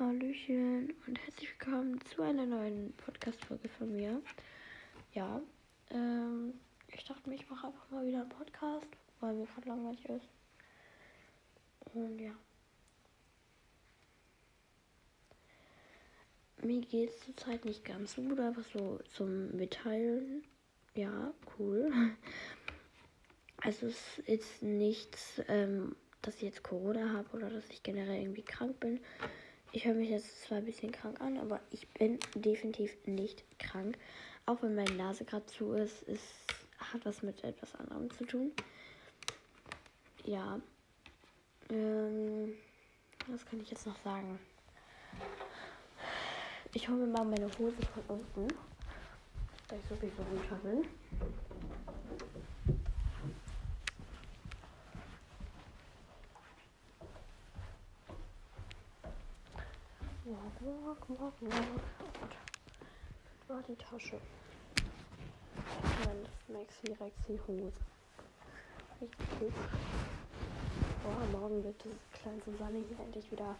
Hallöchen und herzlich willkommen zu einer neuen Podcast-Folge von mir. Ja, ähm, ich dachte mir, ich mache einfach mal wieder einen Podcast, weil mir gerade langweilig ist. Und ja. Mir geht es zurzeit nicht ganz so gut, einfach so zum Mitteilen. Ja, cool. Also es ist nichts, ähm, dass ich jetzt Corona habe oder dass ich generell irgendwie krank bin. Ich höre mich jetzt zwar ein bisschen krank an, aber ich bin definitiv nicht krank. Auch wenn meine Nase gerade zu ist, es hat was mit etwas anderem zu tun. Ja. Ähm, was kann ich jetzt noch sagen? Ich hole mir mal meine Hose von unten, da ich sowieso runter bin. Walk, walk, walk, walk. Gott. Ah, die Tasche. Das Maxi Rexy Hose. Richtig hübsch. Boah, morgen wird das kleine Susanne hier endlich wieder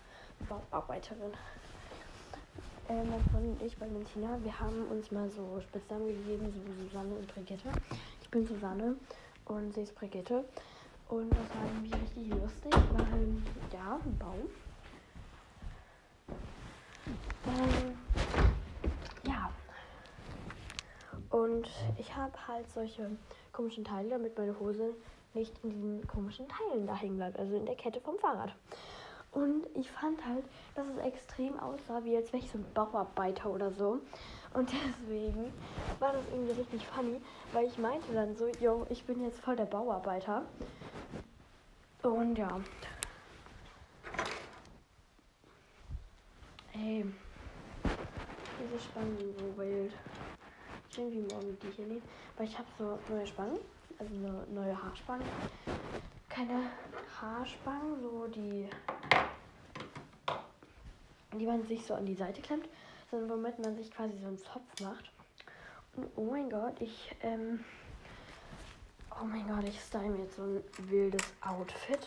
Bauarbeiterin. Äh, mein Freund und ich, Valentina, wir haben uns mal so Spitznamen gegeben, so Susanne und Brigitte. Ich bin Susanne und sie ist Brigitte. Und das war irgendwie richtig lustig, weil, ja, ein Baum. Ähm, ja. Und ich habe halt solche komischen Teile, damit meine Hose nicht in diesen komischen Teilen da hängen bleibt, also in der Kette vom Fahrrad. Und ich fand halt, dass es extrem aussah, wie als wäre ich so ein Bauarbeiter oder so. Und deswegen war das irgendwie richtig funny, weil ich meinte dann so, yo, ich bin jetzt voll der Bauarbeiter. Und ja. Ey, diese Spangen wild. Ich irgendwie morgen die hier nehmen, weil ich habe so neue Spangen, also eine neue Haarspangen. Keine Haarspangen, so die, die man sich so an die Seite klemmt, sondern womit man sich quasi so einen Zopf macht. Und oh mein Gott, ich, ähm, oh mein Gott, ich style mir jetzt so ein wildes Outfit.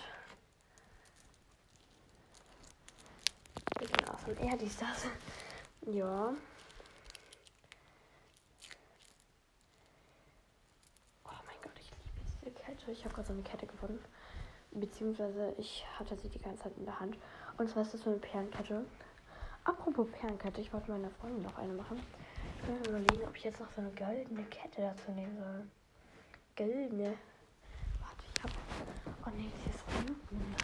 Bisschen awesome. Er dies, das. Ja. Oh mein Gott, ich liebe Kette. Ich habe gerade so eine Kette gefunden. Beziehungsweise ich hatte sie die ganze Zeit in der Hand. Und zwar ist das so eine Perlenkette. Apropos Perlenkette, ich wollte meiner Freundin noch eine machen. Ich mir überlegen, ob ich jetzt noch so eine goldene Kette dazu nehmen soll. Goldene. Warte, ich hab. Oh nee, sie ist unten.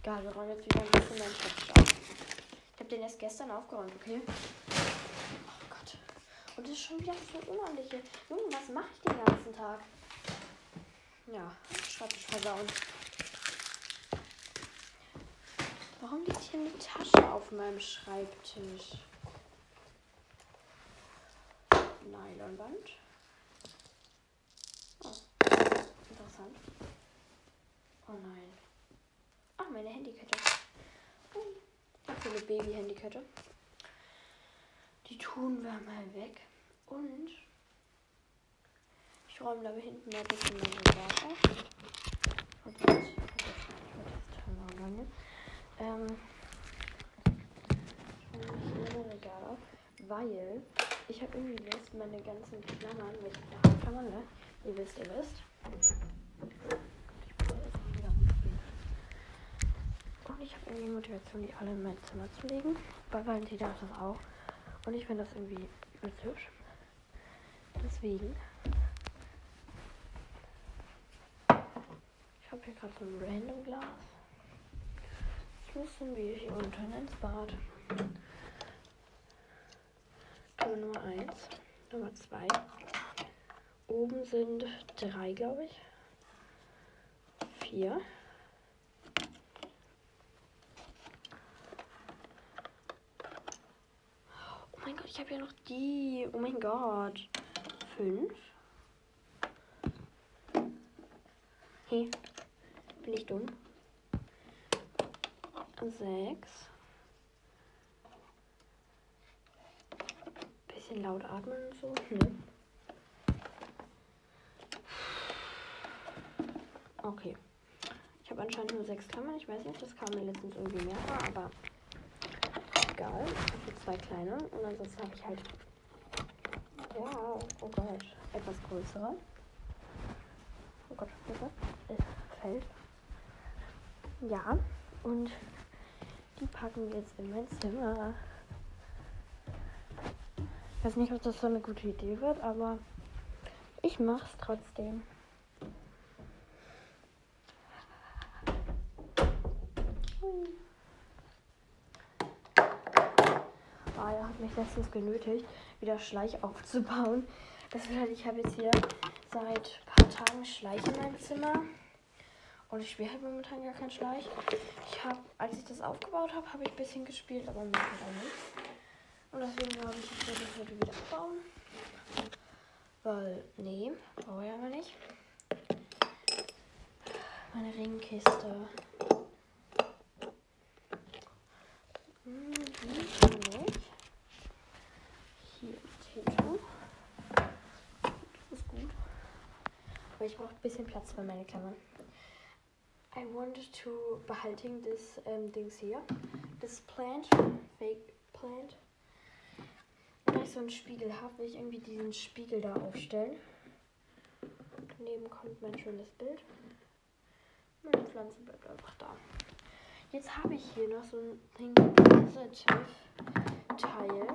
Egal, wir räumen jetzt wieder ein bisschen meinen Schreibtisch auf. Ich habe den erst gestern aufgeräumt, okay? Oh Gott. Und das ist schon wieder so unordentlich hier. Junge, was mache ich den ganzen Tag? Ja, Schreibtisch versauen. Warum liegt hier eine Tasche auf meinem Schreibtisch? Nylonband. Oh, interessant. Oh nein. Ach, meine Handykette. Oh, ich habe eine Baby-Handykette. Die tun wir mal weg. Und ich räume da hinten mal ein bisschen mein Regal auf. Und jetzt, ich das lange. Ähm, ich räume mein Regal auf, weil ich habe irgendwie Lust, meine ganzen Klammern mit Klammern, ne? Ihr wisst, ihr wisst. Und ich habe irgendwie Motivation, die alle in mein Zimmer zu legen. Bei Valentina ist das auch. Und ich finde das irgendwie übelst hübsch. Deswegen. Ich habe hier gerade so ein random Glas. Ich müssen wir hier unten ins Bad. Tür Nummer 1, Nummer 2. Oben sind drei, glaube ich. Vier. Oh mein Gott, ich habe ja noch die. Oh mein Gott. Fünf. Hey, bin ich dumm? Sechs. Bisschen laut atmen und so. Ne? Okay. Ich habe anscheinend nur sechs Klammern. Ich weiß nicht, das kam mir letztens irgendwie mehr vor, aber egal. Ich habe zwei kleine und ansonsten habe ich halt. Ja, oh Gott, etwas größere. Oh Gott, bitte. Es fällt. Ja, und die packen wir jetzt in mein Zimmer. Ich weiß nicht, ob das so eine gute Idee wird, aber ich mach's trotzdem. Ah, er hat mich letztens genötigt, wieder Schleich aufzubauen. Das bedeutet, ich habe jetzt hier seit ein paar Tagen Schleich in meinem Zimmer. Und ich spiele halt momentan gar keinen Schleich. Ich habe, als ich das aufgebaut habe, habe ich ein bisschen gespielt, aber mehr nicht. Und deswegen habe ich, ich werde das heute wieder abbauen. Weil, nee, brauche ich aber nicht. Meine Ringkiste. Hm. Aber ich brauche ein bisschen Platz für meine Klammern. I wanted to behalten this ähm, Dings hier. Das Plant, Fake Plant. Wenn ich so einen Spiegel habe, will ich irgendwie diesen Spiegel da aufstellen. Daneben kommt mein schönes Bild. Meine Pflanze bleibt einfach da. Jetzt habe ich hier noch so ein Think Positive Teil.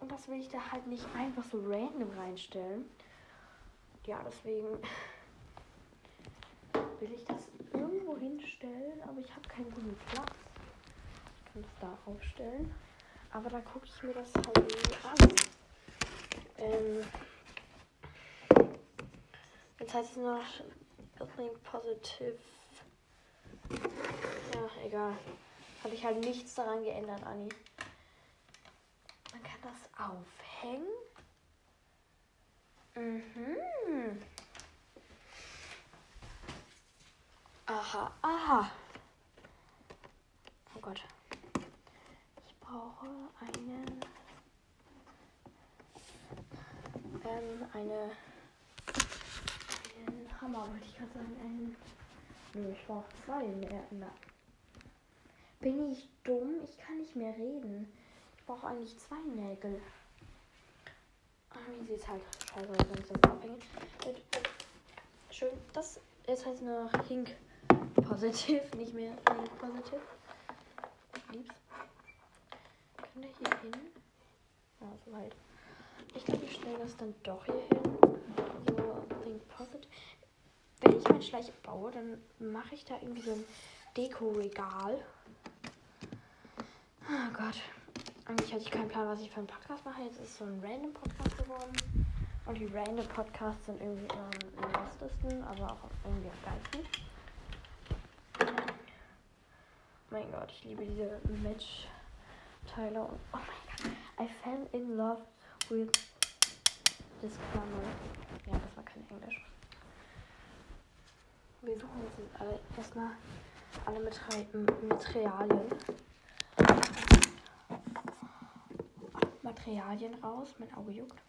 Und das will ich da halt nicht einfach so random reinstellen. Ja, deswegen will ich das irgendwo hinstellen, aber ich habe keinen guten Platz. Ich kann das da aufstellen. Aber da gucke ich mir das halt an. Ähm, jetzt heißt es noch Think Positive. Ja, egal. Habe ich halt nichts daran geändert, Anni. Man kann das aufhängen. Mhm. Aha, aha. Oh Gott. Ich brauche einen. Ähm, eine. Einen Hammer, wollte ich gerade sagen. Einen. Nö, ich brauche zwei mehr. Na. Bin ich dumm? Ich kann nicht mehr reden. Ich brauche eigentlich zwei Nägel. Ah, wie sieht halt scheiße wenn ich das abhänge. Schön. Das ist halt noch Hink Positiv, nicht mehr Hink Positiv. Lieb's. Kann der hier hin? Ja, so weit. Ich glaube, ich stelle das dann doch hier hin. So, Think Positive. Wenn ich mein Schleich baue, dann mache ich da irgendwie so ein Deko-Regal. Oh Gott. Eigentlich hatte ich keinen Plan, was ich für einen Podcast mache. Jetzt ist so ein random Podcast geworden. Und die random Podcasts sind irgendwie ähm, am lustesten, aber auch irgendwie am geilsten. Mein Gott, ich liebe diese Match-Teile. Oh mein Gott, I fell in love with this Klammer. Ja, das war kein Englisch. Wir suchen jetzt alle erstmal alle Materialien. Materialien raus. Mein Auge juckt.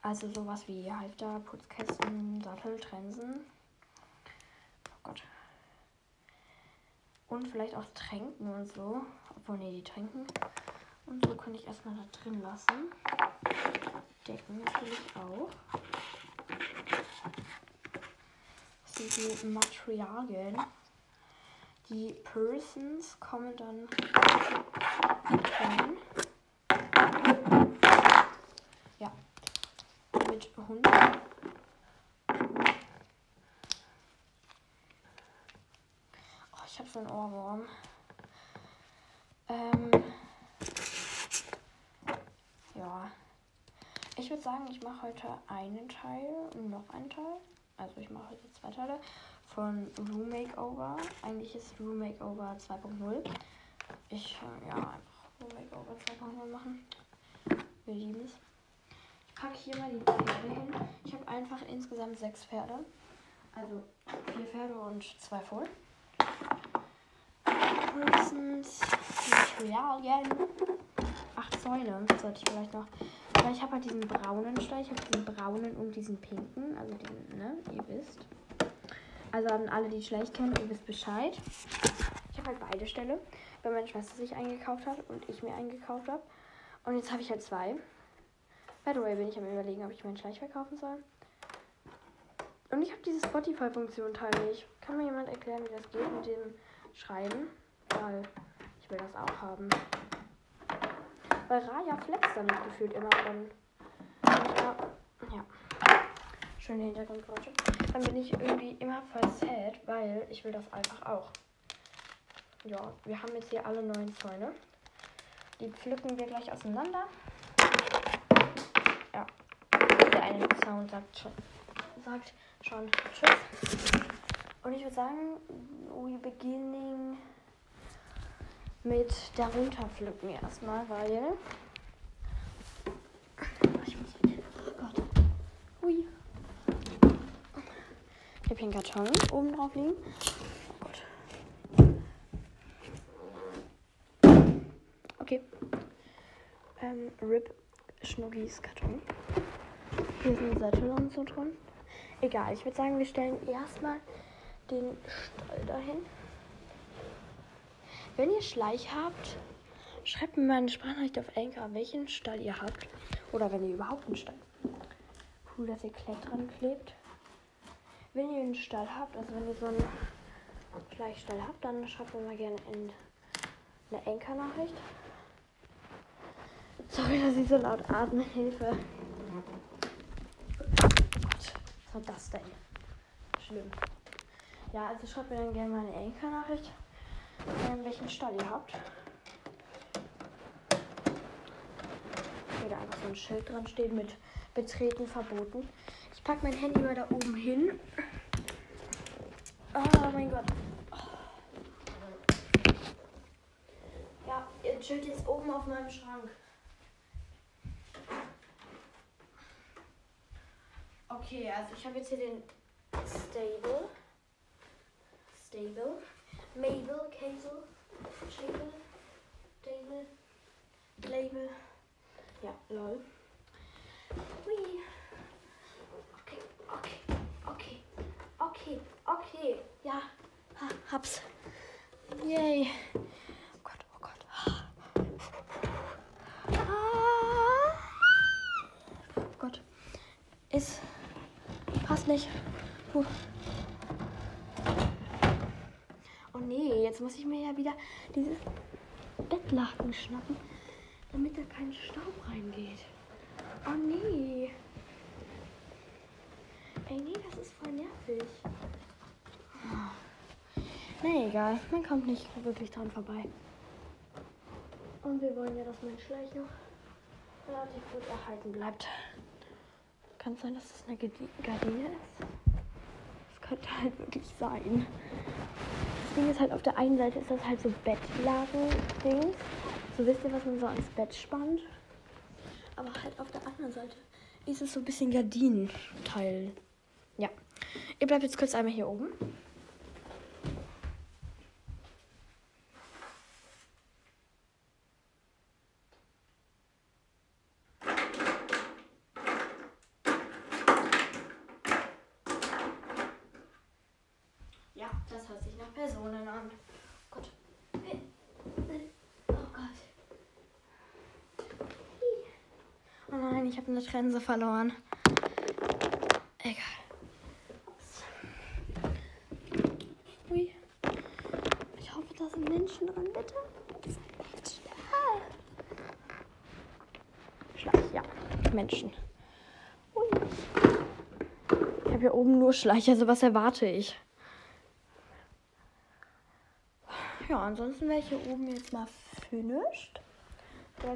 Also sowas wie Halfter, Putzkästen, Sattel, Trensen. Oh Gott. Und vielleicht auch Tränken und so. Obwohl, nee, die Tränken. Und so kann ich erstmal da drin lassen. Decken natürlich auch. Das sind die Materialien. Die Persons kommen dann rein. Ja. Mit Hund. So einen Ohrwurm. Ähm. Ja. Ich würde sagen, ich mache heute einen Teil und noch einen Teil. Also ich mache heute zwei Teile von Room Makeover. Eigentlich ist Room Makeover 2.0. Ich, äh, ja, einfach Room Makeover 2.0 machen. Wir lieben es. Ich packe hier mal die Pferde hin. Ich habe einfach insgesamt sechs Pferde. Also vier Pferde und zwei Fohlen. Persons, Materialien. Acht Zäune sollte ich vielleicht noch. Weil ich habe halt diesen braunen Stall. Ich habe diesen braunen und diesen pinken. Also diesen, ne? Ihr wisst. Also an alle, die Schleich kennen, ihr wisst Bescheid. Ich habe halt beide Ställe. weil meine Schwester sich eingekauft hat und ich mir eingekauft habe. Und jetzt habe ich halt zwei. By the way, bin ich am überlegen, ob ich meinen Schleich verkaufen soll. Und ich habe diese Spotify-Funktion Teil nicht. Kann mir jemand erklären, wie das geht mit dem Schreiben? Weil ich will das auch haben. Weil Raya flext damit gefühlt immer von. Ja. Schöne Hintergrundgeräusche. Dann bin ich irgendwie immer voll sad, weil ich will das einfach auch. Ja, wir haben jetzt hier alle neuen Zäune. Die pflücken wir gleich auseinander. Ja. Der eine Sound sagt schon, sagt schon Tschüss. Und ich würde sagen, we beginning mit darunter pflücken erstmal, weil. Ich muss oh Gott. Ui. Ich habe hier einen Karton oben drauf liegen. Okay. Ähm, Rip Schnuggis Karton. Hier sind Sättel und so drin. Egal, ich würde sagen, wir stellen erstmal den Stall dahin. Wenn ihr Schleich habt, schreibt mir mal eine Sprachnachricht auf Anchor, welchen Stall ihr habt. Oder wenn ihr überhaupt einen Stall. Cool, dass ihr Klett dran klebt. Wenn ihr einen Stall habt, also wenn ihr so einen Schleichstall habt, dann schreibt mir mal gerne in eine Anchor-Nachricht. Sorry, dass ich so laut atme. Hilfe. Gott, was war das denn? Schlimm. Ja, also schreibt mir dann gerne mal eine Anchor-Nachricht, ähm, welchen Stall ihr habt. Wo da einfach so ein Schild dran steht mit Betreten verboten. Ich packe mein Handy mal da oben hin. Oh mein Gott. Ja, ihr chillt jetzt oben auf meinem Schrank. Okay, also ich habe jetzt hier den Stable. Stable. Mabel, Casel, Stable, Stable, Label. Ja, lol. Hui. Okay, okay, okay, okay, okay. Ja, ha, hab's. Yay. Oh Gott, oh Gott. Ah. Oh Gott. Ist. Passt nicht. Puh. Nee, jetzt muss ich mir ja wieder dieses Bettlaken schnappen, damit da kein Staub reingeht. Oh nee. Ey, nee, das ist voll nervig. Na egal, man kommt nicht wirklich dran vorbei. Und wir wollen ja, dass mein Schleich noch relativ gut erhalten bleibt. Kann sein, dass das eine Gardine ist. Das könnte halt wirklich sein. Das Ding ist halt, auf der einen Seite ist das halt so Bettlaken-Dings. So wisst ihr, was man so ans Bett spannt. Aber halt auf der anderen Seite ist es so ein bisschen Gardinenteil. Ja. Ihr bleibt jetzt kurz einmal hier oben. Ja, das hört sich nach Personen an. Gott. Oh Gott. Oh Trense verloren. Egal. Ui. Ich hoffe, da sind Menschen dran, bitte. Schleich, ja. Menschen. Ui. Ich habe hier oben nur Schleich, also was erwarte ich? Ja, ansonsten wäre ich hier oben jetzt mal finished.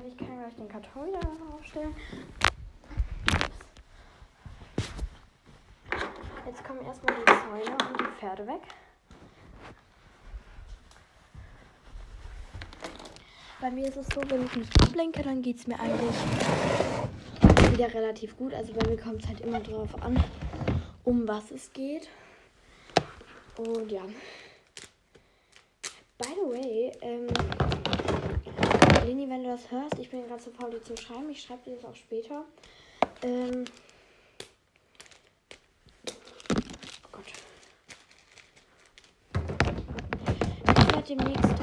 Ich kann gleich den Karton aufstellen. Jetzt kommen erstmal die Zäune und die Pferde weg. Bei mir ist es so, wenn ich mich ablenke, dann geht es mir eigentlich wieder relativ gut. Also bei mir kommt es halt immer drauf an, um was es geht. Und ja. By the way, ähm, Leni, wenn du das hörst, ich bin gerade zu faul, dir zu schreiben. Ich schreibe dir das auch später. Ähm, oh Gott. Ich werde demnächst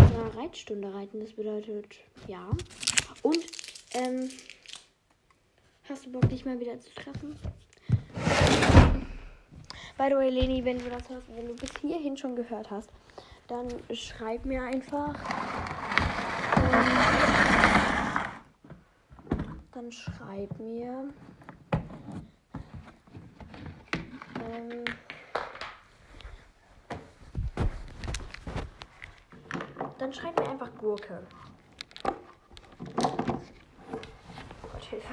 einer Reitstunde reiten. Das bedeutet, ja. Und, ähm, hast du Bock, dich mal wieder zu treffen? By the way, Leni, wenn du das hörst, wenn du bis hierhin schon gehört hast, dann schreib mir einfach. Ähm, dann schreib mir. Ähm, dann schreib mir einfach Gurke. Gott, Hilfe.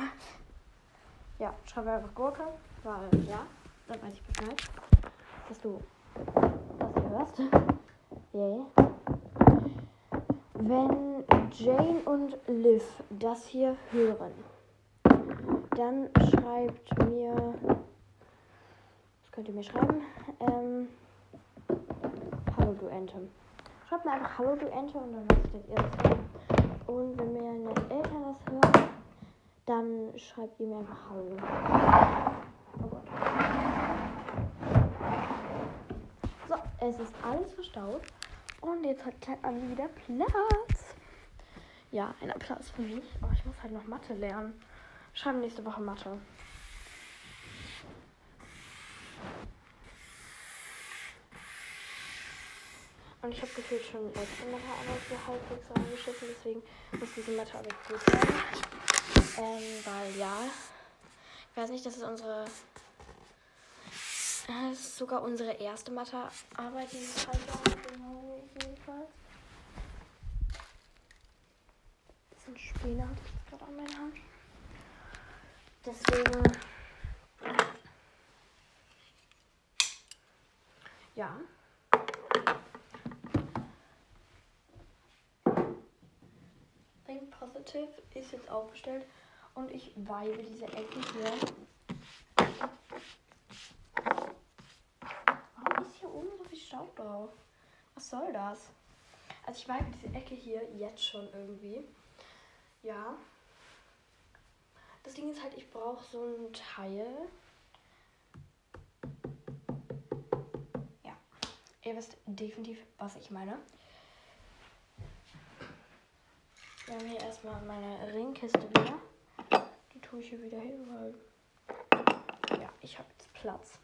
Ja, schreib mir einfach Gurke, weil, ja, dann weiß ich Bescheid, dass du das hier hörst. Yay. Wenn Jane und Liv das hier hören, dann schreibt mir, was könnt ihr mir schreiben? Ähm, Hallo du Ente. Schreibt mir einfach Hallo du Ente und dann lasst ihr das. Und wenn meine Eltern das hören, dann schreibt ihr mir einfach Hallo. Oh Gott. So, es ist alles verstaut. Und jetzt hat Klein Andi wieder Platz. Ja, ein Applaus für mich. Aber ich muss halt noch Mathe lernen. Schreiben nächste Woche Mathe. Und ich habe gefühlt schon letzte Mathearbeit so halbwegs angeschissen, deswegen muss diese Mathearbeit gut sein. Ähm, weil ja, ich weiß nicht, das ist unsere. Das ist sogar unsere erste Mathearbeit dieses Halbjahr, genau jedenfalls. Bisschen Späne hatte ich gerade an meiner Hand. Deswegen. Ja. Think Positive ist jetzt aufgestellt und ich weibe diese Ecke hier. Warum ist hier oben so viel Staub drauf? Was soll das? Also ich weibe diese Ecke hier jetzt schon irgendwie. Ja. Das Ding ist halt, ich brauche so ein Teil. Ja. Ihr wisst definitiv, was ich meine. Wir haben hier erstmal meine Ringkiste wieder. Die tue ich hier wieder hin, weil ja, ich habe jetzt Platz.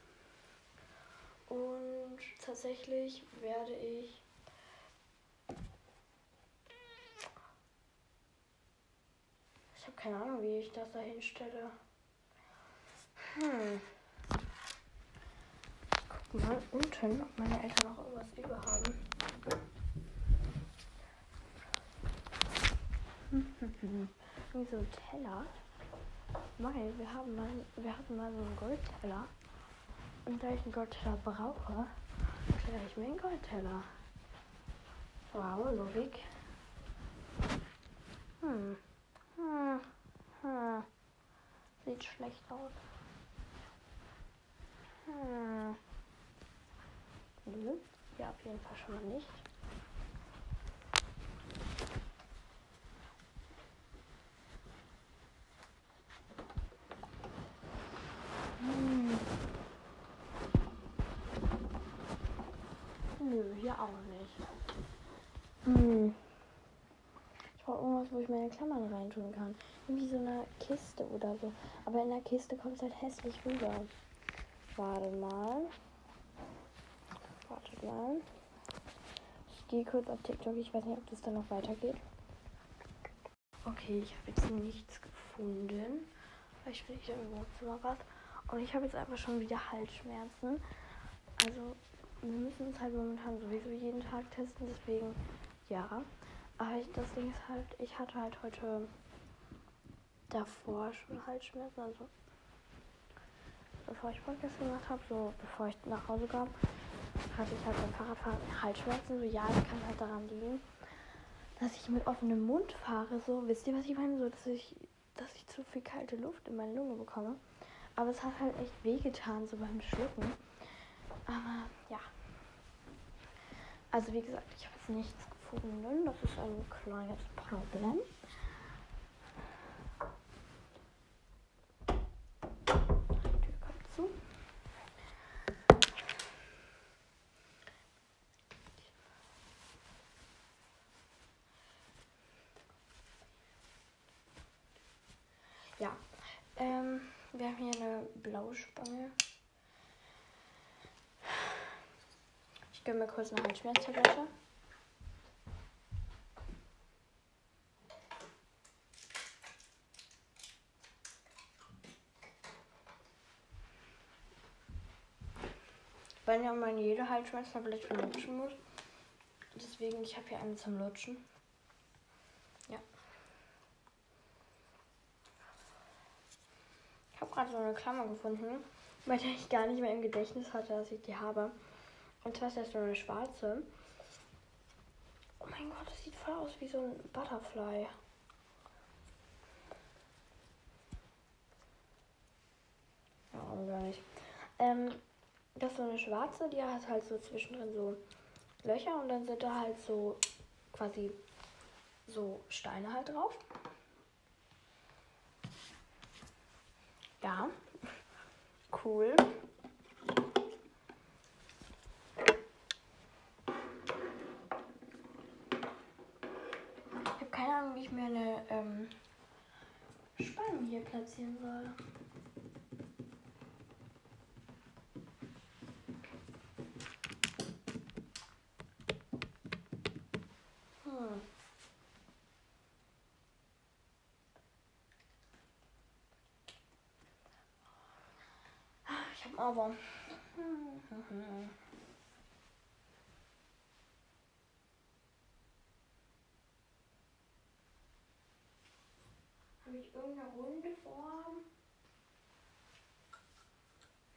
Und tatsächlich werde ich Ich habe keine Ahnung, wie ich das da hinstelle. Hm. Ich guck mal unten, ob meine Eltern noch irgendwas über haben. Wie so Teller. Weil wir haben mal, wir hatten mal so einen Goldteller. Und da ich einen Goldteller brauche, stelle ich mir einen Goldteller. Wow, Logik. Hm. Hm. Hm. Sieht schlecht aus. Hm. Nö. Ja, auf jeden Fall schon mal nicht. Hm. Nö, hier auch nicht. Hm. Ich brauche irgendwas, wo ich meine Reintun kann. Irgendwie so eine Kiste oder so. Aber in der Kiste kommt es halt hässlich rüber. Warte mal. Wartet mal. Ich gehe kurz auf TikTok. Ich weiß nicht, ob das dann noch weitergeht. Okay, ich habe jetzt nichts gefunden. Vielleicht finde ich da im Wohnzimmer was. Und ich habe jetzt einfach schon wieder Halsschmerzen. Also, wir müssen uns halt momentan sowieso jeden Tag testen. Deswegen, ja. Aber ich, das Ding ist halt, ich hatte halt heute davor schon Halsschmerzen. Also, bevor ich Podcast gemacht habe, so bevor ich nach Hause kam, hatte ich halt beim Fahrradfahren Halsschmerzen. So, ja, das kann halt daran liegen, dass ich mit offenem Mund fahre. So, wisst ihr, was ich meine? So, dass ich, dass ich zu viel kalte Luft in meine Lunge bekomme. Aber es hat halt echt wehgetan, so beim Schlucken. Aber ja. Also wie gesagt, ich habe jetzt nichts gefunden. Das ist ein kleines Problem. Die Tür kommt zu. Ja. Ähm, wir haben hier eine blaue Spange. Ich gebe mir kurz eine Halsschmerztablette. Weil ja man jede Halsschmerztablette lutschen muss. Deswegen, ich habe hier eine zum Lutschen. Ja. Ich habe gerade so eine Klammer gefunden, weil ich gar nicht mehr im Gedächtnis hatte, dass ich die habe. Und zwar ist das so eine schwarze. Oh mein Gott, das sieht voll aus wie so ein Butterfly. Ja, gar nicht. Ähm, das ist so eine schwarze, die hat halt so zwischendrin so Löcher und dann sind da halt so quasi so Steine halt drauf. Ja, cool. Ich habe keine Ahnung, wie ich mir eine ähm, Spanne hier platzieren soll. Hm. Ich habe aber. Habe ich irgendeine runde Form?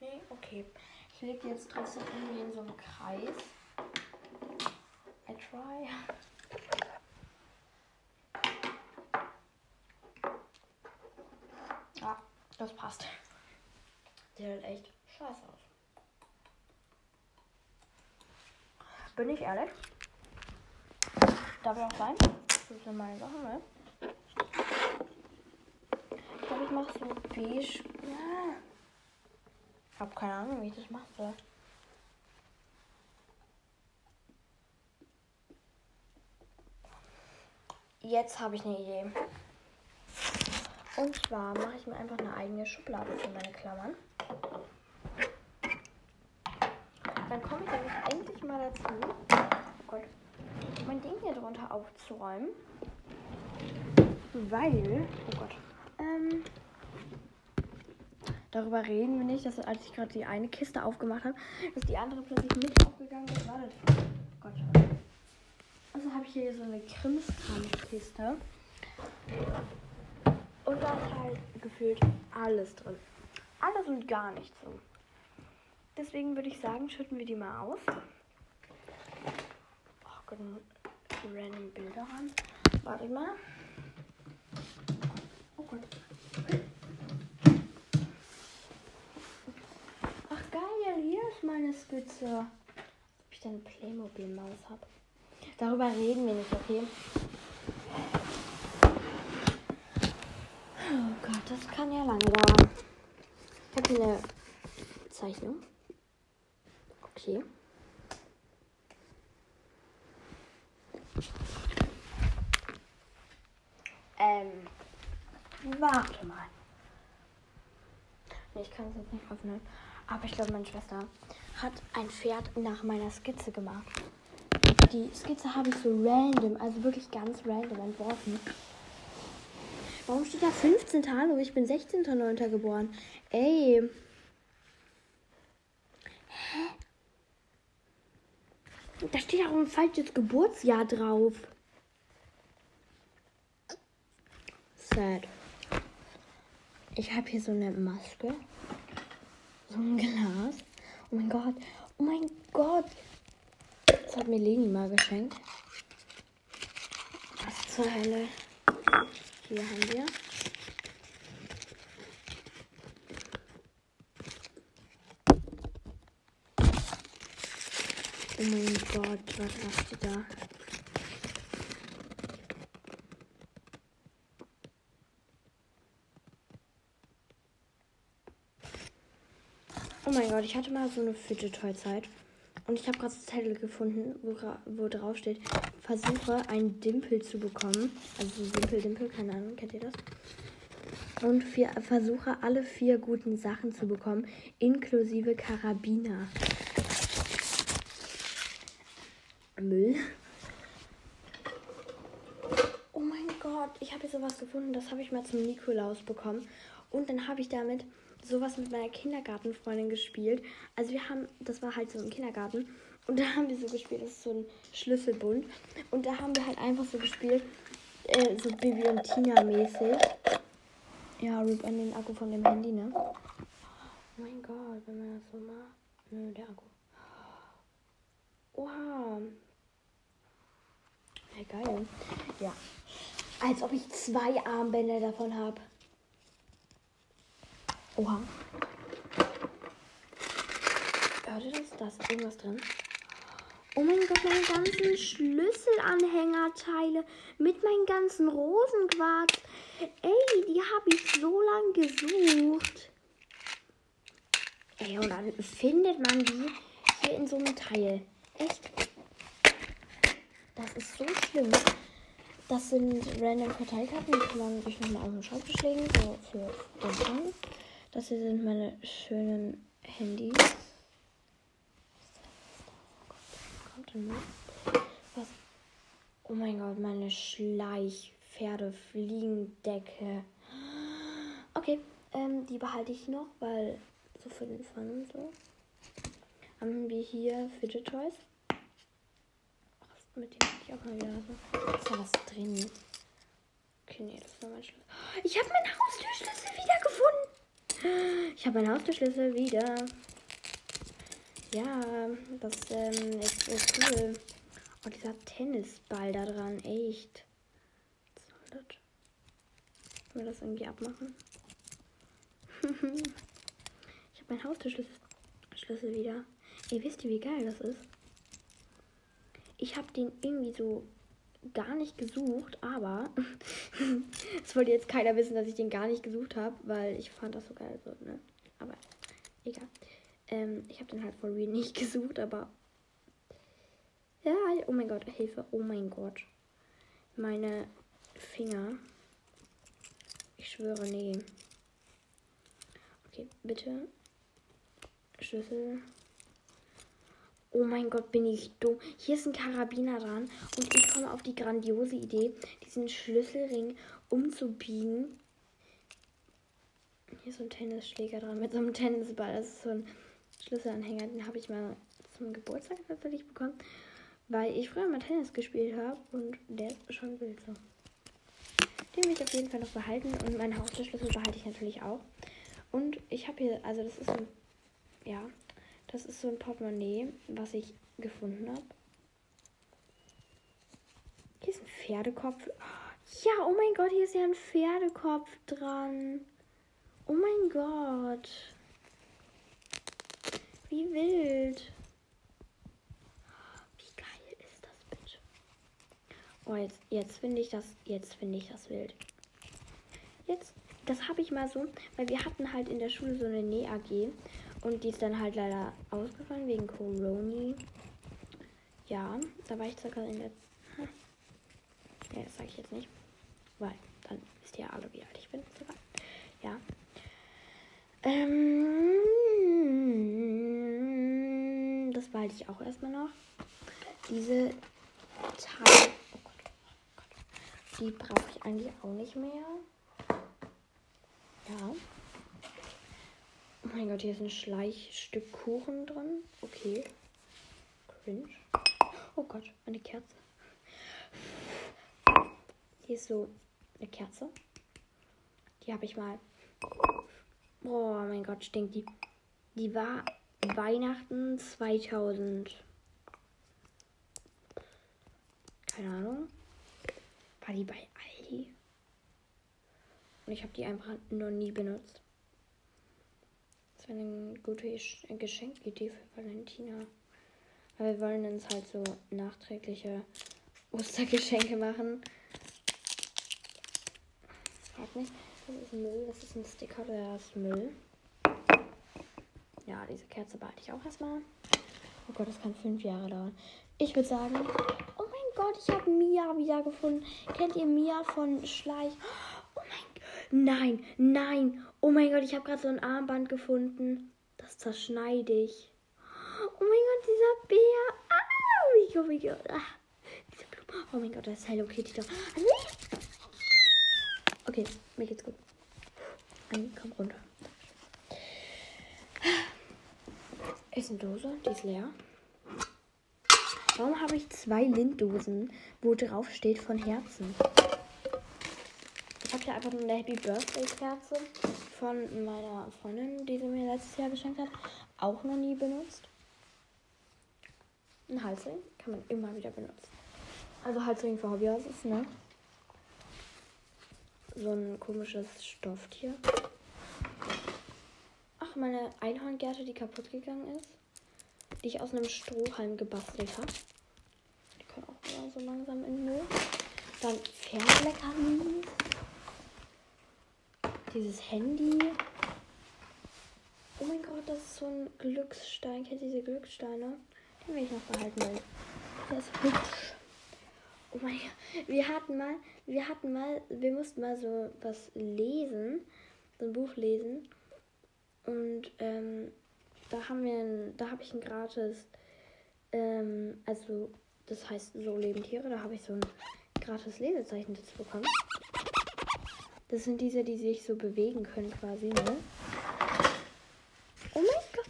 Nee, okay. Ich lege jetzt trotzdem irgendwie in so einen Kreis. I try. Ja, das passt. Der sieht echt scheiße aus. Bin ich ehrlich? Darf ich auch sein? Das sind meine Sachen, ne? Ich glaube, ich mache so beige. Ja. Ich habe keine Ahnung, wie ich das machen soll. Jetzt habe ich eine Idee. Und zwar mache ich mir einfach eine eigene Schublade für meine Klammern. Dann komme ich nämlich endlich mal dazu, oh Gott, mein Ding hier drunter aufzuräumen. Weil, oh Gott, ähm, darüber reden wir nicht, dass als ich gerade die eine Kiste aufgemacht habe, dass die andere plötzlich mit aufgegangen ist. Wartet. Oh Gott. Also habe ich hier so eine Krimskram-Kiste. Und da ist halt gefühlt alles drin. Alles und gar nichts so. Deswegen würde ich sagen, schütten wir die mal aus. Oh Gott, random Bilder ran. Warte mal. Oh Gott. Ach geil, hier ist meine Skizze. Ob ich denn eine Playmobil-Maus habe. Darüber reden wir nicht, okay? Oh Gott, das kann ja lange dauern. Ich habe eine Zeichnung. Okay. Ähm, warte mal. Nee, ich kann es jetzt nicht öffnen. Aber ich glaube, meine Schwester hat ein Pferd nach meiner Skizze gemacht. Die Skizze habe ich so random, also wirklich ganz random entworfen. Warum steht da 15. Hallo? Ich bin 16.09. geboren. Ey. Hä? Da steht auch ein falsches Geburtsjahr drauf. Sad. Ich habe hier so eine Maske. So ein Glas. Oh mein Gott. Oh mein Gott. Das hat mir Leni mal geschenkt. Was zur Hölle? Hier haben wir. Oh mein Gott, was macht die da? Oh mein Gott, ich hatte mal so eine Fidget Toy Zeit. Und ich habe gerade das Zettel gefunden, wo, wo drauf steht, versuche einen Dimpel zu bekommen. Also so Dimpel, Dimpel, keine Ahnung, kennt ihr das? Und vier, versuche alle vier guten Sachen zu bekommen, inklusive Karabiner. Müll. Oh mein Gott, ich habe hier sowas gefunden. Das habe ich mal zum Nikolaus bekommen. Und dann habe ich damit sowas mit meiner Kindergartenfreundin gespielt. Also wir haben, das war halt so im Kindergarten. Und da haben wir so gespielt, das ist so ein Schlüsselbund. Und da haben wir halt einfach so gespielt, äh, so Bibi und Tina mäßig. Ja, RIP an den Akku von dem Handy, ne? Oh mein Gott, wenn man das so macht. Nö, der Akku. Oha. Ja, geil. Ja. Als ob ich zwei Armbänder davon habe. Oha. Hört ihr das? Da ist irgendwas drin. Oh mein Gott, meine ganzen Schlüsselanhängerteile mit meinen ganzen Rosenquarz. Ey, die habe ich so lange gesucht. Ey, und dann findet man die hier in so einem Teil. Echt? Das ist so schlimm. Das sind random Karteikarten, die kann man sich nochmal auf den Schreibtisch legen, so für den Tag. Das hier sind meine schönen Handys. Was? Oh mein Gott, meine Schleichpferdefliegendecke. Okay, ähm, die behalte ich noch, weil so für den Fun und so. Haben wir hier Fidget Toys. Mit dem ich auch mal wieder. Ist da was drin? Okay, nee, das war mein Schlüssel. Ich habe meinen Haustürschlüssel wieder gefunden. Ich habe meinen Haustürschlüssel wieder. Ja, das ähm, ist so cool. Oh, dieser Tennisball da dran, echt. Was soll das? Können wir das irgendwie abmachen? ich habe meinen Haustürschlüssel Schlüssel wieder. Ey, wisst ihr, wie geil das ist? Ich habe den irgendwie so gar nicht gesucht, aber es wollte jetzt keiner wissen, dass ich den gar nicht gesucht habe, weil ich fand das so geil. So, ne? Aber egal. Ähm, ich habe den halt for real nicht gesucht, aber ja, oh mein Gott, Hilfe, oh mein Gott. Meine Finger. Ich schwöre, nee. Okay, bitte. Schlüssel. Oh mein Gott, bin ich dumm. Hier ist ein Karabiner dran und ich komme auf die grandiose Idee, diesen Schlüsselring umzubiegen. Hier ist so ein Tennisschläger dran mit so einem Tennisball. Das ist so ein Schlüsselanhänger. Den habe ich mal zum Geburtstag tatsächlich bekommen, weil ich früher mal Tennis gespielt habe und der ist schon wild so. Den will ich auf jeden Fall noch behalten und meinen Haustürschlüssel behalte ich natürlich auch. Und ich habe hier, also das ist so ein, ja, das ist so ein Portemonnaie, was ich gefunden habe. Hier ist ein Pferdekopf. Ja, oh mein Gott, hier ist ja ein Pferdekopf dran. Oh mein Gott. Wie wild. Wie geil ist das bitte? Oh, jetzt, jetzt finde ich das, jetzt finde ich das wild. Jetzt, das habe ich mal so, weil wir hatten halt in der Schule so eine Näh-AG und die ist dann halt leider ausgefallen wegen Corona. Ja, da war ich circa in der. Hm. Ja, das sage ich jetzt nicht. Weil dann wisst ihr alle, wie alt ich bin. Ja. Ähm, das behalte ich auch erstmal noch. Diese Teile. Oh Gott, oh Gott. Die brauche ich eigentlich auch nicht mehr. Ja. Mein Gott, hier ist ein Schleichstück Kuchen drin. Okay. Cringe. Oh Gott, eine Kerze. Hier ist so eine Kerze. Die habe ich mal. Oh mein Gott, stinkt die. Die war Weihnachten 2000. Keine Ahnung. War die bei Aldi? Und ich habe die einfach noch nie benutzt. Das wäre eine gute Geschenkidee für Valentina. Aber wir wollen uns halt so nachträgliche Ostergeschenke machen. Frag nicht. Das ist Müll. Das ist ein Sticker, der ist Müll. Ja, diese Kerze behalte ich auch erstmal. Oh Gott, das kann fünf Jahre dauern. Ich würde sagen, oh mein Gott, ich habe Mia wiedergefunden. Kennt ihr Mia von Schleich? Oh mein Nein, nein. Oh mein Gott, ich habe gerade so ein Armband gefunden. Das zerschneide ich. Oh mein Gott, dieser Bär. Ah, ich hoffe, ich, ah, diese Blume. Oh mein Gott, da ist Hello Kitty da. Okay, mir geht's gut. Anni, komm runter. Ist eine Dose, die ist leer. Warum habe ich zwei Linddosen, wo drauf steht von Herzen? Hier einfach nur eine Happy Birthday Kerze von meiner Freundin, die sie mir letztes Jahr geschenkt hat. Auch noch nie benutzt. Ein Halsring kann man immer wieder benutzen. Also Halsring für Hobbyhouses, ne? So ein komisches Stofftier. Ach, meine Einhorngärte, die kaputt gegangen ist die ich aus einem Strohhalm gebastelt habe. Die können auch wieder so langsam in den Müll. Dann Fernleckerlis. Dieses Handy. Oh mein Gott, das ist so ein Glücksstein. Kennt ihr diese Glückssteine? Den will ich noch behalten, weil der ist hübsch. Oh mein Gott. Wir hatten mal, wir hatten mal, wir mussten mal so was lesen, so ein Buch lesen. Und ähm, da haben wir, ein, da habe ich ein gratis, ähm, also das heißt so leben Tiere, da habe ich so ein gratis Lesezeichen dazu bekommen. Das sind diese, die sich so bewegen können quasi, ne? Oh mein Gott.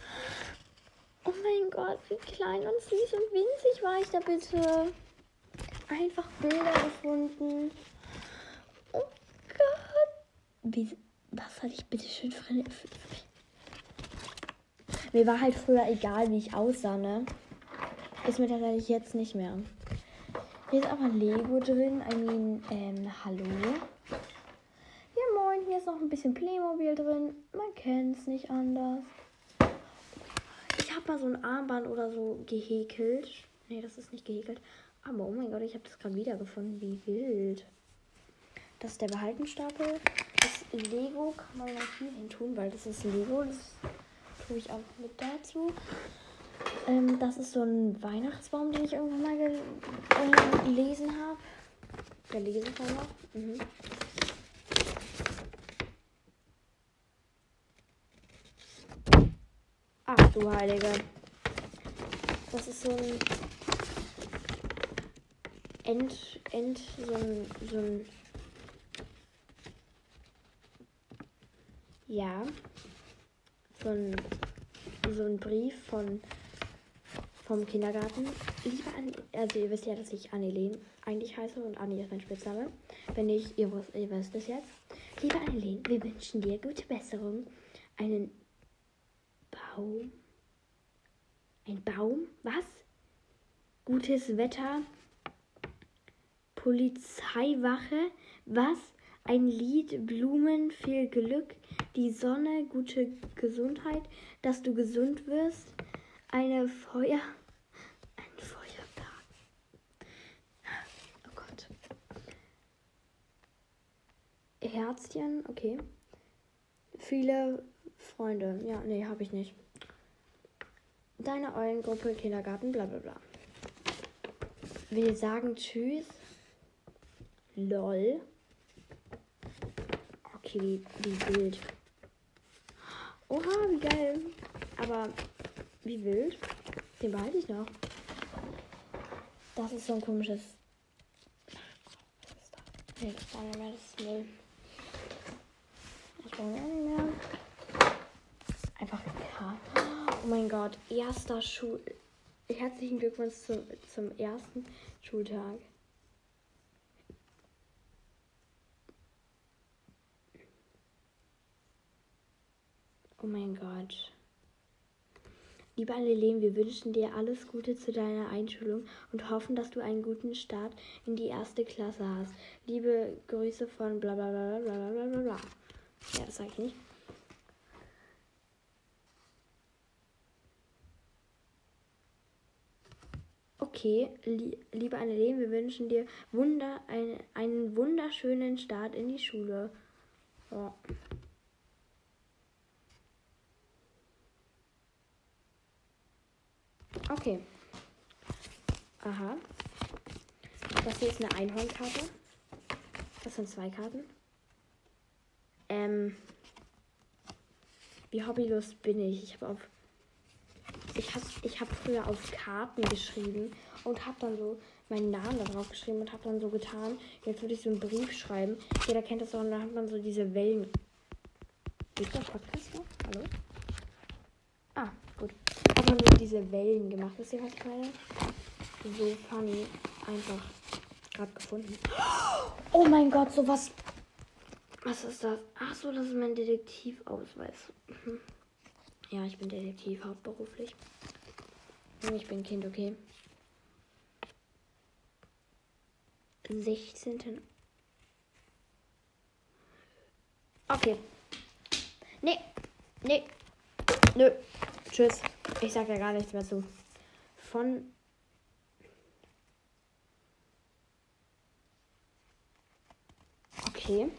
Oh mein Gott, wie klein und süß und winzig war ich da bitte. Einfach Bilder gefunden. Oh Gott. Wie, was hatte ich bitte schön für, für, mir war halt früher egal, wie ich aussah, ne? Ist mir tatsächlich jetzt nicht mehr. Hier ist aber Lego drin. I mean, ähm, hallo. Moin. Hier ist noch ein bisschen Playmobil drin. Man kennt es nicht anders. Ich habe mal so ein Armband oder so gehäkelt. Nee, das ist nicht gehäkelt. Aber oh mein Gott, ich habe das gerade wiedergefunden. Wie wild. Das ist der Behaltenstapel. Das Lego kann man noch viel hin tun, weil das ist Lego. Das tue ich auch mit dazu. Ähm, das ist so ein Weihnachtsbaum, den ich irgendwann mal äh, gelesen habe. Gelesen habe. Mhm. Du Heilige. Das ist so ein End, End, so ein, so ein ja, so ein, so ein Brief von, vom Kindergarten. Liebe Anni, also ihr wisst ja, dass ich Annelien eigentlich heiße und Anni ist mein Spitzname. Wenn nicht, ihr, wisst, ihr wisst es jetzt. Liebe Annelien, wir wünschen dir gute Besserung. Einen Baum. Ein Baum? Was? Gutes Wetter. Polizeiwache. Was? Ein Lied, Blumen, viel Glück, die Sonne, gute Gesundheit, dass du gesund wirst, eine Feuer, ein Feuerberg. Oh Gott. Herzchen, okay. Viele Freunde. Ja, nee, habe ich nicht. Deine Eulengruppe, Kindergarten, bla bla bla. Wir sagen Tschüss. LOL. Okay, wie, wie wild. Oha, wie geil. Aber wie wild. Den behalte ich noch. Das ist so ein komisches. Was ist das? Nee, das war nicht mehr. Das ist Müll. Ich brauche auch nicht mehr. Einfach K. Oh mein Gott. Erster Schul. Herzlichen Glückwunsch zum, zum ersten Schultag. Oh mein Gott. Liebe Annelene, wir wünschen dir alles Gute zu deiner Einschulung und hoffen, dass du einen guten Start in die erste Klasse hast. Liebe Grüße von bla bla bla bla bla bla bla. Ja, das sag ich nicht. Okay, li liebe Annelene, wir wünschen dir Wunder, ein, einen wunderschönen Start in die Schule. Ja. Okay. Aha. Das hier ist eine Einhornkarte. Das sind zwei Karten. Ähm, wie hobbylos bin ich? Ich habe auf ich habe ich hab früher auf Karten geschrieben und habe dann so meinen Namen darauf geschrieben und habe dann so getan, jetzt würde ich so einen Brief schreiben. Jeder kennt das auch und dann hat man so diese Wellen. Geht der Podcast noch? Hallo? Ah, gut. Hat man so diese Wellen gemacht. Wisst ihr, was ich meine? So funny. Einfach gerade gefunden. Oh mein Gott, sowas. Was ist das? Ach so, das ist mein Detektivausweis. Ja, ich bin Detektiv hauptberuflich. Und ich bin Kind, okay. 16. Okay. Nee. Nee. Nö. Tschüss. Ich sag ja gar nichts mehr zu. Von. Okay.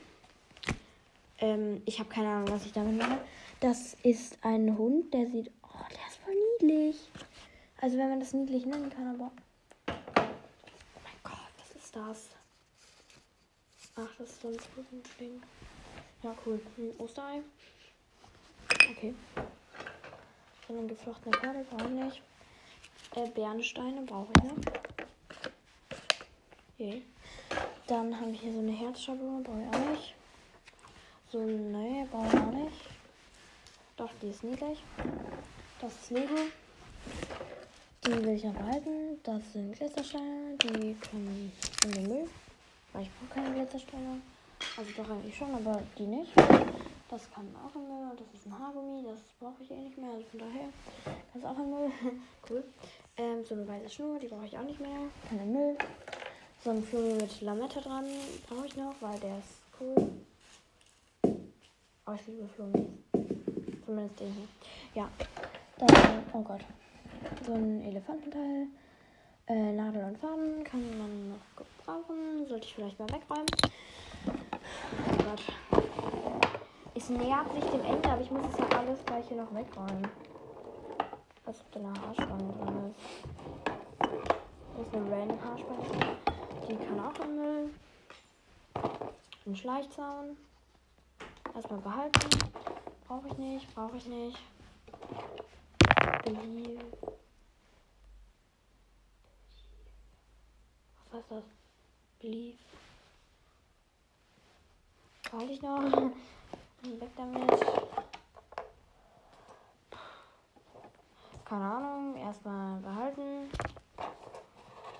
Ähm, ich habe keine Ahnung, was ich damit mache. Das ist ein Hund, der sieht. Oh, der ist voll niedlich. Also, wenn man das niedlich nennen kann, aber. Oh mein Gott, was ist das? Ach, das ist so ein Ding. Ja, cool. Ein Osterei. Okay. So eine geflochtene Karte brauche ich nicht. Äh, Bernsteine brauche ich noch. Okay. Dann haben wir hier so eine Herzschablone, brauche ich auch nicht. So, ne, brauche ich auch nicht. Doch, die ist niedlich. Das ist Lego. Die will ich noch behalten. Das sind Glitzersteine. Die können in den Müll. Weil ich brauche keine Glitzersteine. Also doch eigentlich schon, aber die nicht. Das kann auch in Müll. Das ist ein Haargummi. Das brauche ich eh nicht mehr. Also von daher kann es auch in Müll. cool. Ähm, so eine weiße Schnur. Die brauche ich auch nicht mehr. Kann Müll. So ein Flummi mit Lamette dran brauche ich noch, weil der ist cool. Oh, ich liebe Flummis. Zumindest den hier. Ja. Dann, oh Gott. So ein Elefantenteil. Äh, Nadel und Faden kann man noch gebrauchen. Sollte ich vielleicht mal wegräumen. Oh Gott. Es nähert sich dem Ende, aber ich muss es ja alles gleich hier noch wegräumen. Was ob da eine Haarspange drin ist. Hier ist eine random Haarspange. Die kann auch im Müll. Ein Schleichzaun. Erstmal behalten. Brauche ich nicht, brauche ich nicht. Believe. Was heißt das? Believe. Behalte ich noch. Weg damit. Keine Ahnung. Erstmal behalten.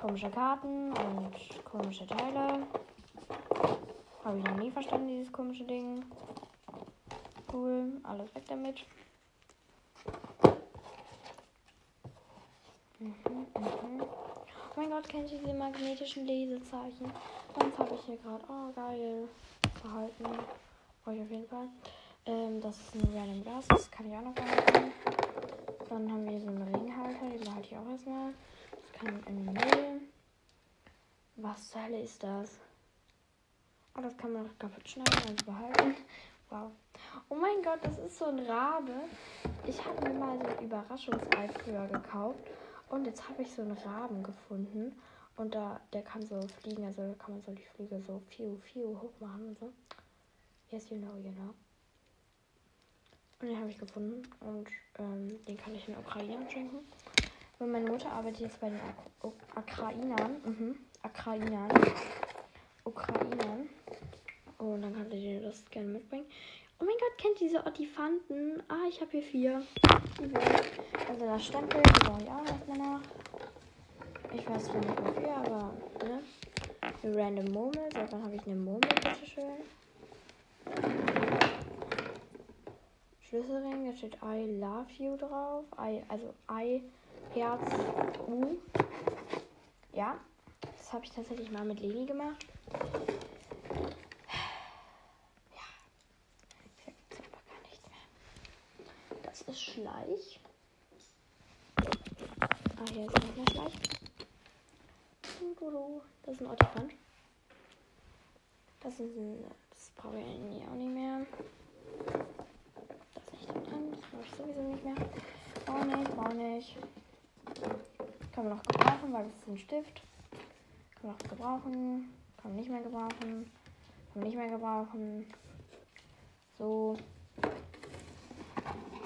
Komische Karten und komische Teile. Habe ich noch nie verstanden, dieses komische Ding. Cool, alles weg damit. Mhm, mhm. Oh mein Gott, kennt ihr diese magnetischen Lesezeichen? Sonst habe ich hier gerade. Oh, geil. Verhalten. Brauche ich auf jeden Fall. Ähm, das ist ein Random Glas. Das kann ich auch noch behalten. Dann haben wir so einen Ringhalter. Den behalte ich auch erstmal. Das kann in den Müll. Was zur Hölle ist das? Oh, das kann man noch kaputt schneiden und behalten. Wow. Oh mein Gott, das ist so ein Rabe. Ich habe mir mal so ein Überraschungsei früher gekauft. Und jetzt habe ich so einen Raben gefunden. Und da, der kann so fliegen. Also da kann man so die Flügel so fiu, fiu hoch machen und so. Yes, you know, you know. Und den habe ich gefunden. Und ähm, den kann ich den Ukrainern schenken. Und meine Mutter arbeitet jetzt bei den Ukrainern. Mhm. Ukrainern. Ukrainern. Oh, und dann kann ich dir das gerne mitbringen. Oh mein Gott, kennt diese Ottifanten? Ah, ich habe hier vier. Also das Stempel, die brauche ich auch erstmal nach. Ich weiß zwar nicht wofür, aber ne? Eine random Murmel. Seit wann habe ich eine Murmel, bitteschön? Schlüsselring, da steht I love you drauf. I, also I, Herz, U. Ja, das habe ich tatsächlich mal mit Leni gemacht. Ist Schleich. Ah, hier ist noch mehr Schleich. Das ist ein Ottifant. Das ist ein. Das brauche ich auch nicht mehr. Das nicht dran. Das brauche ich sowieso nicht mehr. Auch nicht, auch nicht. Kann man noch gebrauchen, weil das ist ein Stift. Kann man noch gebrauchen. Kann man nicht mehr gebrauchen. Kann man nicht mehr gebrauchen. so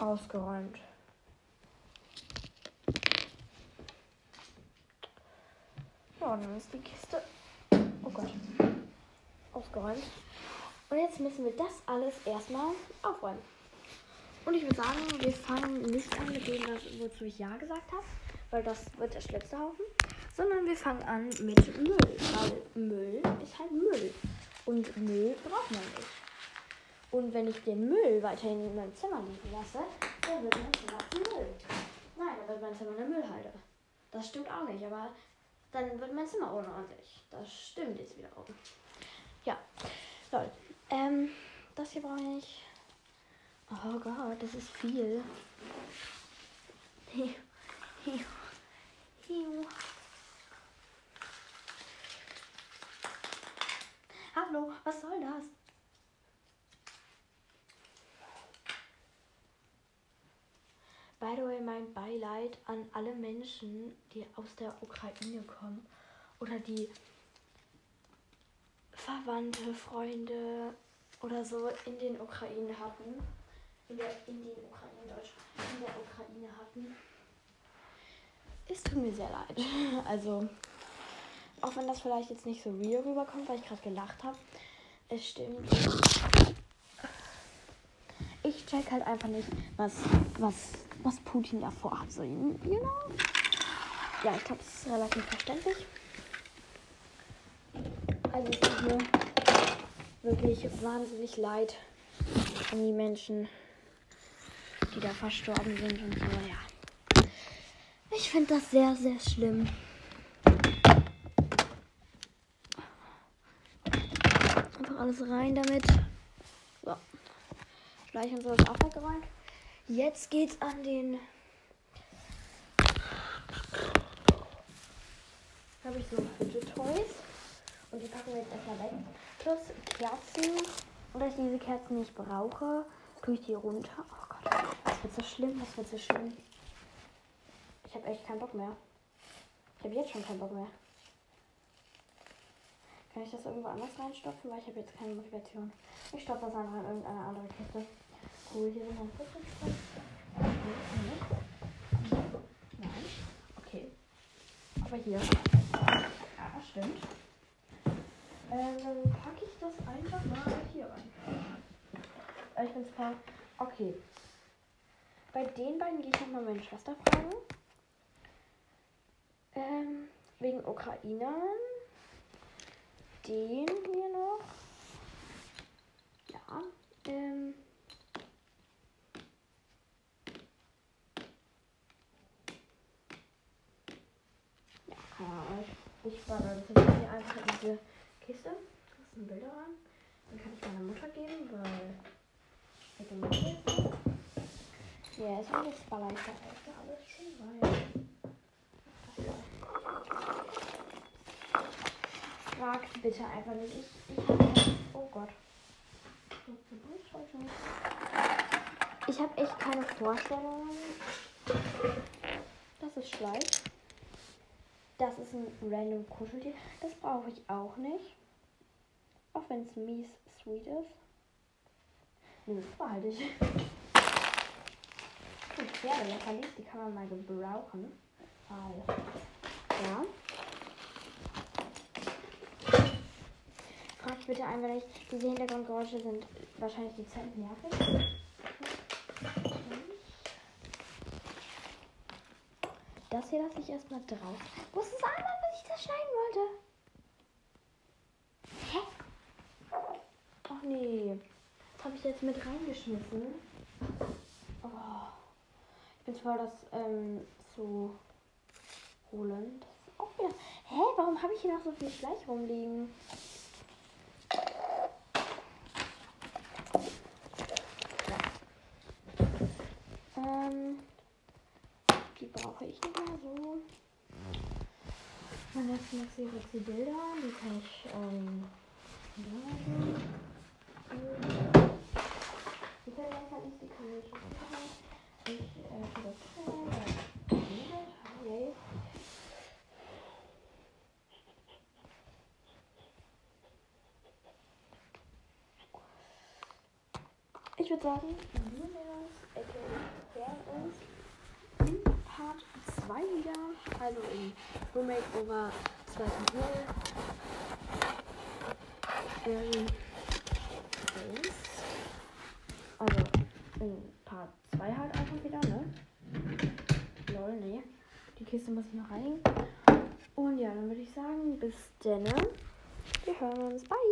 ausgeräumt. Ja, dann ist die Kiste, oh Gott, ausgeräumt. Und jetzt müssen wir das alles erstmal aufräumen. Und ich würde sagen, wir fangen nicht an mit dem, wozu ich Ja gesagt habe, weil das wird der schlimmste Haufen, sondern wir fangen an mit Müll, weil Müll ist halt Müll. Und Müll braucht man nicht. Und wenn ich den Müll weiterhin in meinem Zimmer liegen lasse, dann wird mein Zimmer zum Müll. Nein, dann wird mein Zimmer eine Müllhalde. Das stimmt auch nicht, aber dann wird mein Zimmer unordentlich. Das stimmt jetzt wiederum. Ja, Leute. Ähm, das hier brauche ich. Oh Gott, das ist viel. Hallo, was soll das? By the way, mein Beileid an alle Menschen, die aus der Ukraine kommen oder die Verwandte, Freunde oder so in den Ukraine hatten. In, der, in den Ukraine, Deutsch, in der Ukraine hatten. Es tut mir sehr leid. Also, auch wenn das vielleicht jetzt nicht so real rüberkommt, weil ich gerade gelacht habe. Es stimmt. Ich check halt einfach nicht, was, was was Putin da vorhat. So, you know? Ja, ich glaube, das ist relativ verständlich. Also es tut mir wirklich wahnsinnig leid an die Menschen, die da verstorben sind und so, ja. Ich finde das sehr, sehr schlimm. Einfach alles rein damit. Schleich und so ist auch weggeräumt. Jetzt geht's an den. Habe ich so Fidget Toys. Und die packen wir jetzt erstmal weg. Plus Kerzen. Und da ich diese Kerzen nicht brauche, tue ich die runter. Oh Gott, das wird so schlimm, das wird so schlimm. Ich habe echt keinen Bock mehr. Ich habe jetzt schon keinen Bock mehr. Kann ich das irgendwo anders reinstopfen? Weil ich habe jetzt keine Motivation. Ich stopfe das einfach in irgendeine andere Kiste. Cool, hier sind noch Fotos Nein. Okay. Aber hier. Ja, stimmt. Ähm, dann packe ich das einfach mal hier rein. Äh, ich bin zwar. Okay. Bei den beiden gehe ich nochmal meine Schwester fragen. Ähm, wegen Ukrainern. Den hier noch. Ja. Ähm. Ja, ich war dann hier einfach in diese Kiste. Da sind Bilder ran. Dann kann ich meiner Mutter geben, weil ich bin jetzt. Ja, ist alles baller ich alles schon rein. Fragt bitte einfach nicht. Ich, ich oh Gott. Ich habe echt keine Vorstellung. Das ist Schleich. Das ist ein random Kuscheltier. Das brauche ich auch nicht. Auch wenn es mies sweet ist. Nee, das behalte ich. Und Pferde, die kann man mal gebrauchen. Ja. Frag ich bitte ein, weil ich, diese Hintergrundgeräusche sind wahrscheinlich dezent nervig. Das hier lasse ich erstmal drauf. Wo ist das andere, was ich das schneiden wollte? Hä? Ach nee. Das habe ich jetzt mit reingeschmissen. Oh. Ich bin zwar das ähm, zu holen. Das ist auch wieder. Hä? Warum habe ich hier noch so viel Schleich rumliegen? Ähm brauche ich nicht mehr so. Dann jetzt noch hier jetzt die Bilder, die kann ich ähm, die kann ich halt die kann ich nicht äh, für das Yay. ich würde sagen, wir sehen uns, in Part 2 wieder. Also in Room Makeover 2.0. Ähm. Also in Part 2 halt einfach wieder, ne? Lol, nee. Die Kiste muss ich noch reinigen. Und ja, dann würde ich sagen, bis denne. Wir hören uns. Bye.